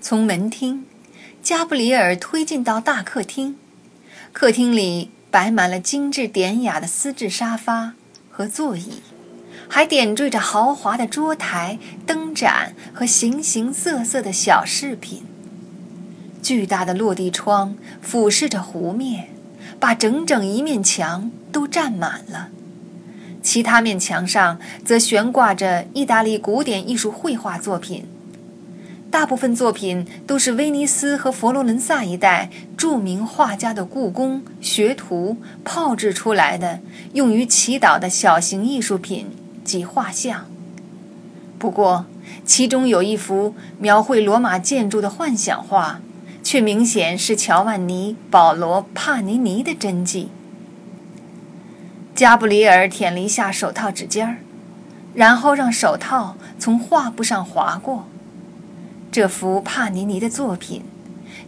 从门厅，加布里尔推进到大客厅。客厅里摆满了精致典雅的丝质沙发和座椅，还点缀着豪华的桌台、灯盏和形形色色的小饰品。巨大的落地窗俯视着湖面，把整整一面墙都占满了。其他面墙上则悬挂着意大利古典艺术绘画作品。大部分作品都是威尼斯和佛罗伦萨一带著名画家的故宫学徒炮制出来的，用于祈祷的小型艺术品及画像。不过，其中有一幅描绘罗马建筑的幻想画，却明显是乔万尼·保罗·帕尼尼的真迹。加布里尔舔了一下手套指尖儿，然后让手套从画布上划过。这幅帕尼尼的作品，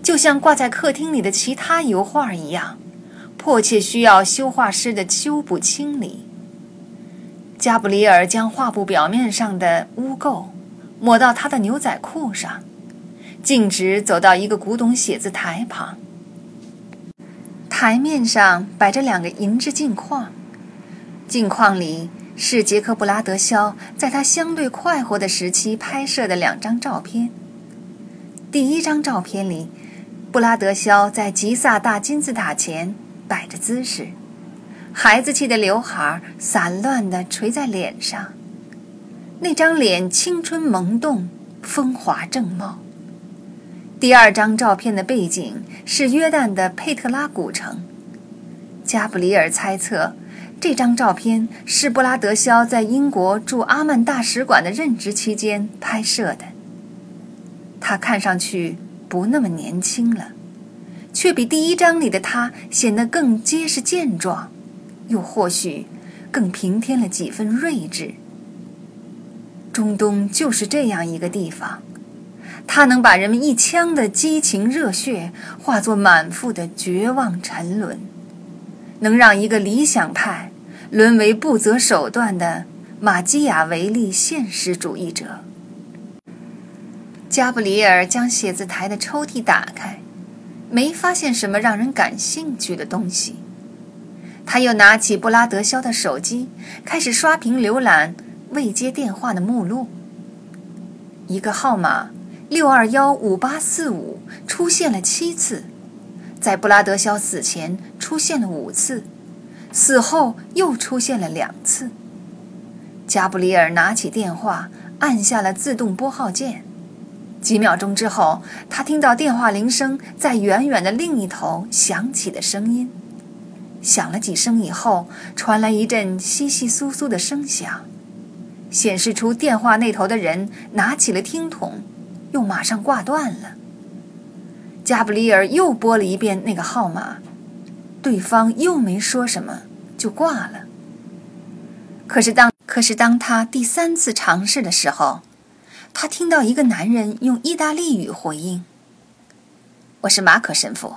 就像挂在客厅里的其他油画一样，迫切需要修画师的修补清理。加布里尔将画布表面上的污垢抹到他的牛仔裤上，径直走到一个古董写字台旁。台面上摆着两个银质镜框，镜框里是杰克布拉德肖在他相对快活的时期拍摄的两张照片。第一张照片里，布拉德肖在吉萨大金字塔前摆着姿势，孩子气的刘海散乱地垂在脸上，那张脸青春萌动，风华正茂。第二张照片的背景是约旦的佩特拉古城，加布里尔猜测，这张照片是布拉德肖在英国驻阿曼大使馆的任职期间拍摄的。他看上去不那么年轻了，却比第一章里的他显得更结实健壮，又或许更平添了几分睿智。中东就是这样一个地方，它能把人们一腔的激情热血化作满腹的绝望沉沦，能让一个理想派沦为不择手段的马基雅维利现实主义者。加布里尔将写字台的抽屉打开，没发现什么让人感兴趣的东西。他又拿起布拉德肖的手机，开始刷屏浏览未接电话的目录。一个号码六二幺五八四五出现了七次，在布拉德肖死前出现了五次，死后又出现了两次。加布里尔拿起电话，按下了自动拨号键。几秒钟之后，他听到电话铃声在远远的另一头响起的声音。响了几声以后，传来一阵窸窸窣窣的声响，显示出电话那头的人拿起了听筒，又马上挂断了。加布里尔又拨了一遍那个号码，对方又没说什么，就挂了。可是当可是当他第三次尝试的时候，他听到一个男人用意大利语回应：“我是马可神父，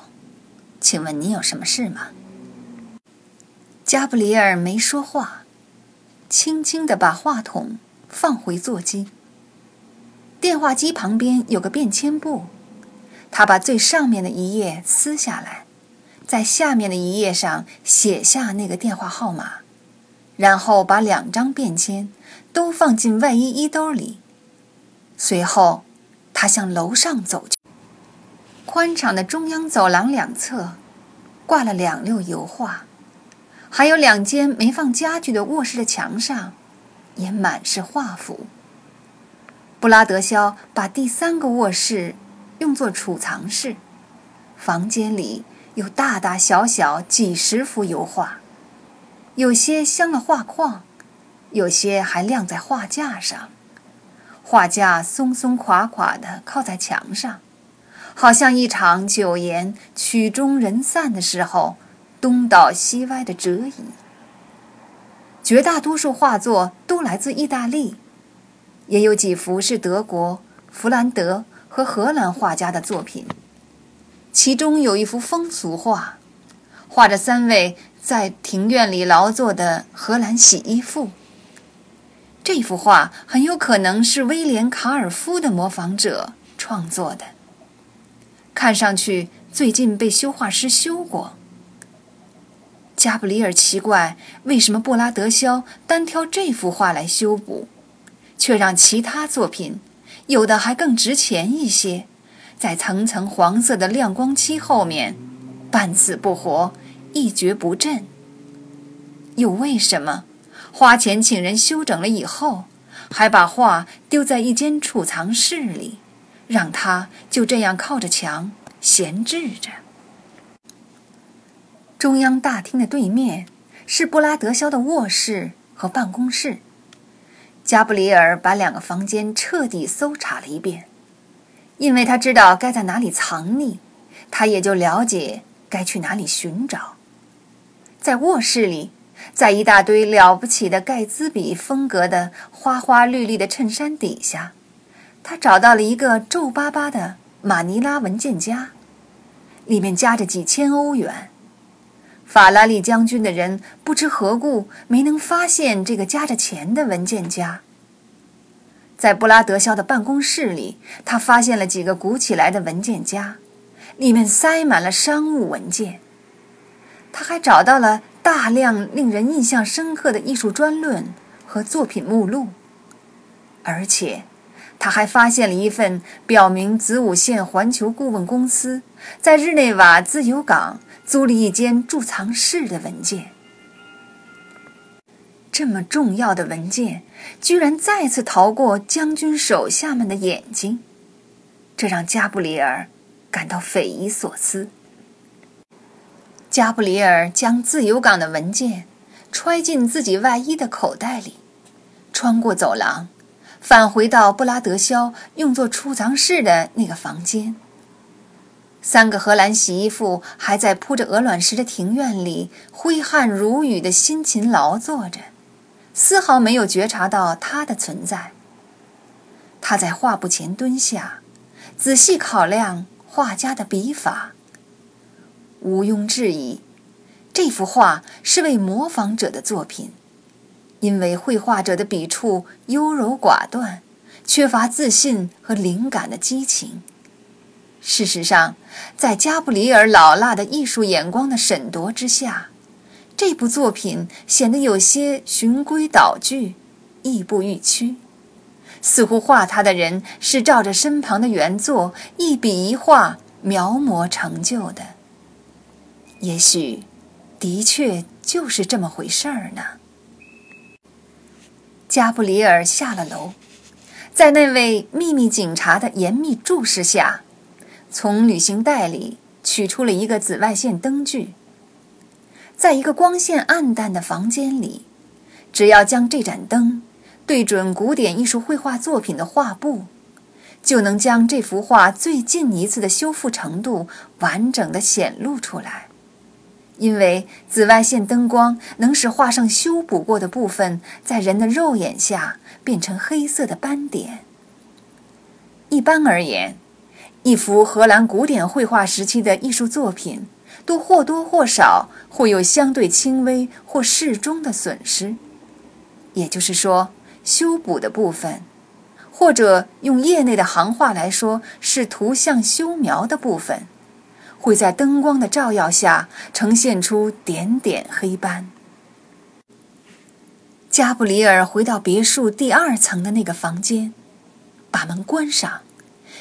请问你有什么事吗？”加布里尔没说话，轻轻地把话筒放回座机。电话机旁边有个便签簿，他把最上面的一页撕下来，在下面的一页上写下那个电话号码，然后把两张便签都放进外衣衣兜里。随后，他向楼上走去。宽敞的中央走廊两侧，挂了两溜油画，还有两间没放家具的卧室的墙上，也满是画幅。布拉德肖把第三个卧室用作储藏室，房间里有大大小小几十幅油画，有些镶了画框，有些还晾在画架上。画架松松垮垮地靠在墙上，好像一场酒宴曲终人散的时候东倒西歪的折椅。绝大多数画作都来自意大利，也有几幅是德国、弗兰德和荷兰画家的作品。其中有一幅风俗画，画着三位在庭院里劳作的荷兰洗衣妇。这幅画很有可能是威廉·卡尔夫的模仿者创作的。看上去最近被修画师修过。加布里尔奇怪，为什么布拉德肖单挑这幅画来修补，却让其他作品，有的还更值钱一些，在层层黄色的亮光漆后面，半死不活，一蹶不振。又为什么花钱请人修整了以后，还把画丢在一间储藏室里，让它就这样靠着墙闲置着？中央大厅的对面是布拉德肖的卧室和办公室。加布里尔把两个房间彻底搜查了一遍，因为他知道该在哪里藏匿，他也就了解该去哪里寻找。在卧室里，在一大堆了不起的盖兹比风格的花花绿绿的衬衫底下，他找到了一个皱巴巴的马尼拉文件夹，里面夹着几千欧元。法拉利将军的人不知何故没能发现这个夹着钱的文件夹。在布拉德肖的办公室里，他发现了几个鼓起来的文件夹，里面塞满了商务文件。他还找到了大量令人印象深刻的艺术专论和作品目录，而且他还发现了一份表明子午线环球顾问公司在日内瓦自由港。租了一间贮藏室的文件，这么重要的文件居然再次逃过将军手下们的眼睛，这让加布里尔感到匪夷所思。加布里尔将自由港的文件揣进自己外衣的口袋里，穿过走廊，返回到布拉德肖用作储藏室的那个房间。三个荷兰洗衣妇还在铺着鹅卵石的庭院里挥汗如雨的辛勤劳作着，丝毫没有觉察到他的存在。他在画布前蹲下，仔细考量画家的笔法。毋庸置疑，这幅画是位模仿者的作品，因为绘画者的笔触优柔寡断，缺乏自信和灵感的激情。事实上，在加布里尔老辣的艺术眼光的审夺之下，这部作品显得有些循规蹈矩、亦步亦趋，似乎画他的人是照着身旁的原作一笔一画描摹成就的。也许，的确就是这么回事儿呢。加布里尔下了楼，在那位秘密警察的严密注视下。从旅行袋里取出了一个紫外线灯具，在一个光线暗淡的房间里，只要将这盏灯对准古典艺术绘画作品的画布，就能将这幅画最近一次的修复程度完整的显露出来。因为紫外线灯光能使画上修补过的部分在人的肉眼下变成黑色的斑点。一般而言。一幅荷兰古典绘画时期的艺术作品，都或多或少会有相对轻微或适中的损失。也就是说，修补的部分，或者用业内的行话来说，是图像修描的部分，会在灯光的照耀下呈现出点点黑斑。加布里尔回到别墅第二层的那个房间，把门关上。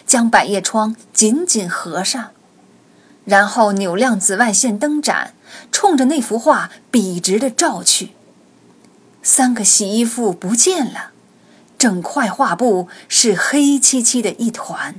将百叶窗紧紧合上，然后扭亮紫外线灯盏，冲着那幅画笔直的照去。三个洗衣服不见了，整块画布是黑漆漆的一团。